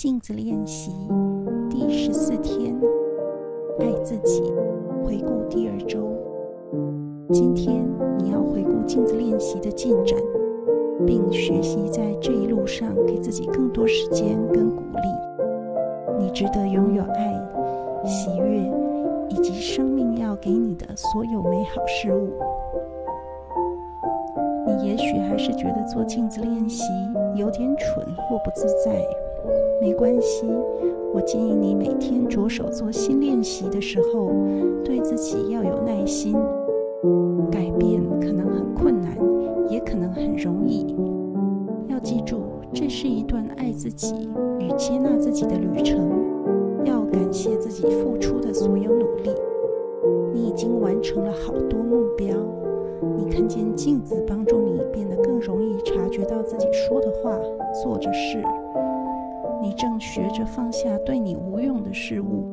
镜子练习第十四天，爱自己。回顾第二周，今天你要回顾镜子练习的进展，并学习在这一路上给自己更多时间跟鼓励。你值得拥有爱、喜悦以及生命要给你的所有美好事物。你也许还是觉得做镜子练习有点蠢或不自在。没关系，我建议你每天着手做新练习的时候，对自己要有耐心。改变可能很困难，也可能很容易。要记住，这是一段爱自己与接纳自己的旅程。要感谢自己付出的所有努力。你已经完成了好多目标。你看见镜子帮助你变得更容易察觉到自己说的话、做的事。你正学着放下对你无用的事物，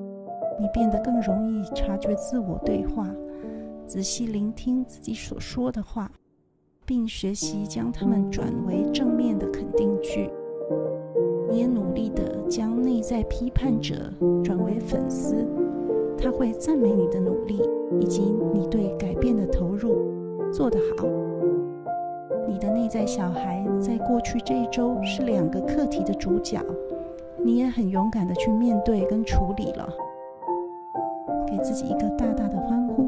你变得更容易察觉自我对话，仔细聆听自己所说的话，并学习将它们转为正面的肯定句。你也努力地将内在批判者转为粉丝，他会赞美你的努力以及你对改变的投入。做得好。你的内在小孩在过去这一周是两个课题的主角。你也很勇敢地去面对跟处理了，给自己一个大大的欢呼。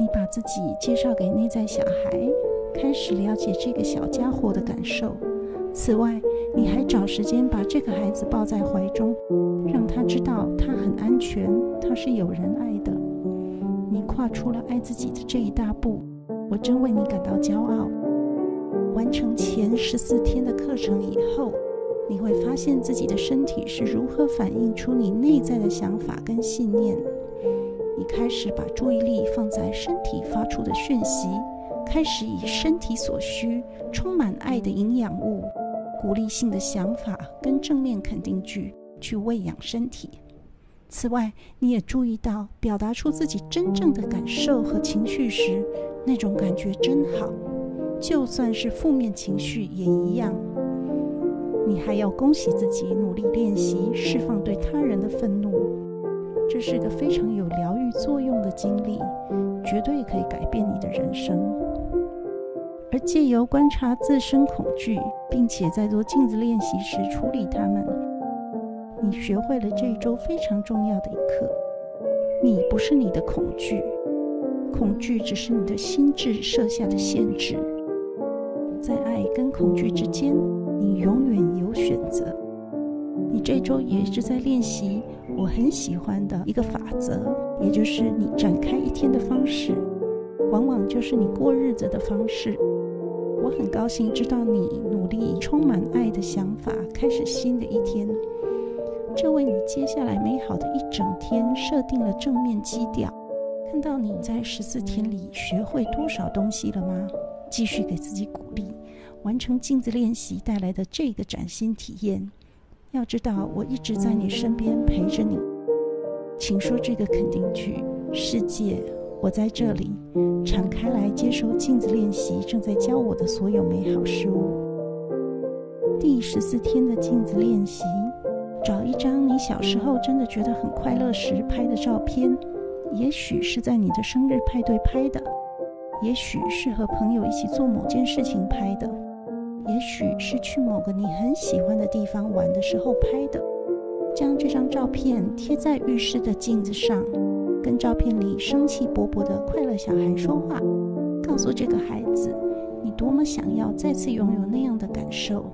你把自己介绍给内在小孩，开始了解这个小家伙的感受。此外，你还找时间把这个孩子抱在怀中，让他知道他很安全，他是有人爱的。你跨出了爱自己的这一大步，我真为你感到骄傲。完成前十四天的课程以后。你会发现自己的身体是如何反映出你内在的想法跟信念。你开始把注意力放在身体发出的讯息，开始以身体所需、充满爱的营养物、鼓励性的想法跟正面肯定句去喂养身体。此外，你也注意到表达出自己真正的感受和情绪时，那种感觉真好，就算是负面情绪也一样。你还要恭喜自己，努力练习释放对他人的愤怒，这是个非常有疗愈作用的经历，绝对可以改变你的人生。而借由观察自身恐惧，并且在做镜子练习时处理它们，你学会了这一周非常重要的一课：你不是你的恐惧，恐惧只是你的心智设下的限制。在爱跟恐惧之间，你永远有选择。你这周也是在练习我很喜欢的一个法则，也就是你展开一天的方式，往往就是你过日子的方式。我很高兴知道你努力充满爱的想法开始新的一天，这为你接下来美好的一整天设定了正面基调。看到你在十四天里学会多少东西了吗？继续给自己鼓励，完成镜子练习带来的这个崭新体验。要知道，我一直在你身边陪着你。请说这个肯定句：世界，我在这里，敞开来接受镜子练习正在教我的所有美好事物。第十四天的镜子练习，找一张你小时候真的觉得很快乐时拍的照片，也许是在你的生日派对拍的。也许是和朋友一起做某件事情拍的，也许是去某个你很喜欢的地方玩的时候拍的。将这张照片贴在浴室的镜子上，跟照片里生气勃勃的快乐小孩说话，告诉这个孩子你多么想要再次拥有那样的感受。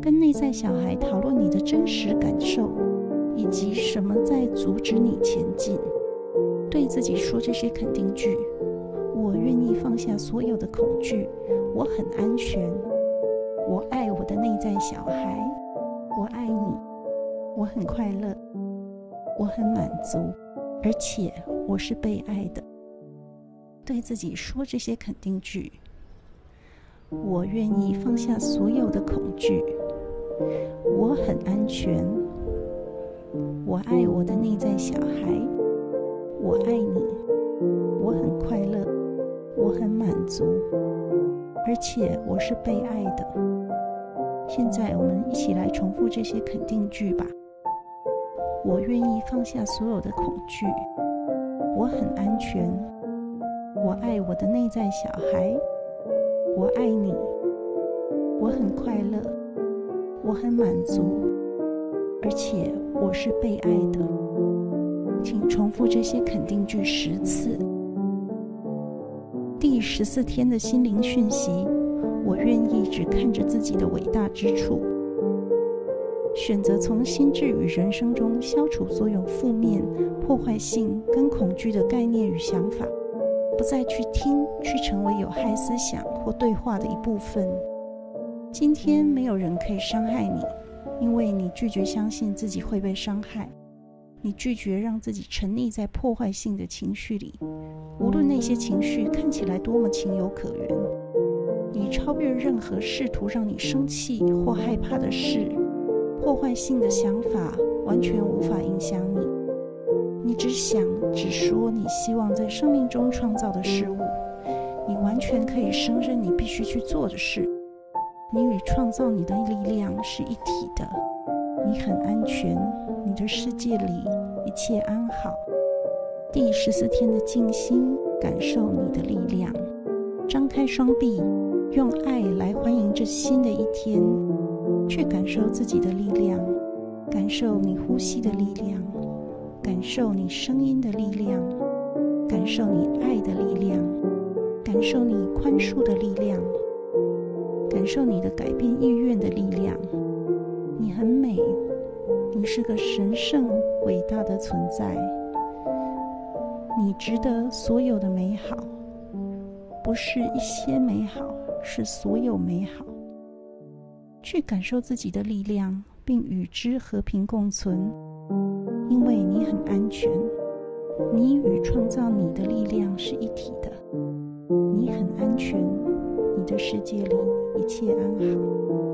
跟内在小孩讨论你的真实感受，以及什么在阻止你前进。对自己说这些肯定句。我愿意放下所有的恐惧，我很安全，我爱我的内在小孩，我爱你，我很快乐，我很满足，而且我是被爱的。对自己说这些肯定句。我愿意放下所有的恐惧，我很安全，我爱我的内在小孩，我爱你，我很快乐。我很满足，而且我是被爱的。现在我们一起来重复这些肯定句吧。我愿意放下所有的恐惧。我很安全。我爱我的内在小孩。我爱你。我很快乐。我很满足。而且我是被爱的。请重复这些肯定句十次。第十四天的心灵讯息：我愿意只看着自己的伟大之处。选择从心智与人生中消除所有负面、破坏性跟恐惧的概念与想法，不再去听，去成为有害思想或对话的一部分。今天没有人可以伤害你，因为你拒绝相信自己会被伤害，你拒绝让自己沉溺在破坏性的情绪里，无论那些情绪看起来多么情有可原。超越任何试图让你生气或害怕的事。破坏性的想法完全无法影响你。你只想、只说你希望在生命中创造的事物。你完全可以胜任你必须去做的事。你与创造你的力量是一体的。你很安全，你的世界里一切安好。第十四天的静心，感受你的力量。张开双臂，用爱来欢迎这新的一天。去感受自己的力量，感受你呼吸的力量，感受你声音的力量，感受你爱的力量，感受你宽恕的力量，感受你的改变意愿的力量。你很美，你是个神圣伟大的存在，你值得所有的美好，不是一些美好，是所有美好。去感受自己的力量，并与之和平共存，因为你很安全。你与创造你的力量是一体的。你很安全，你的世界里一切安好。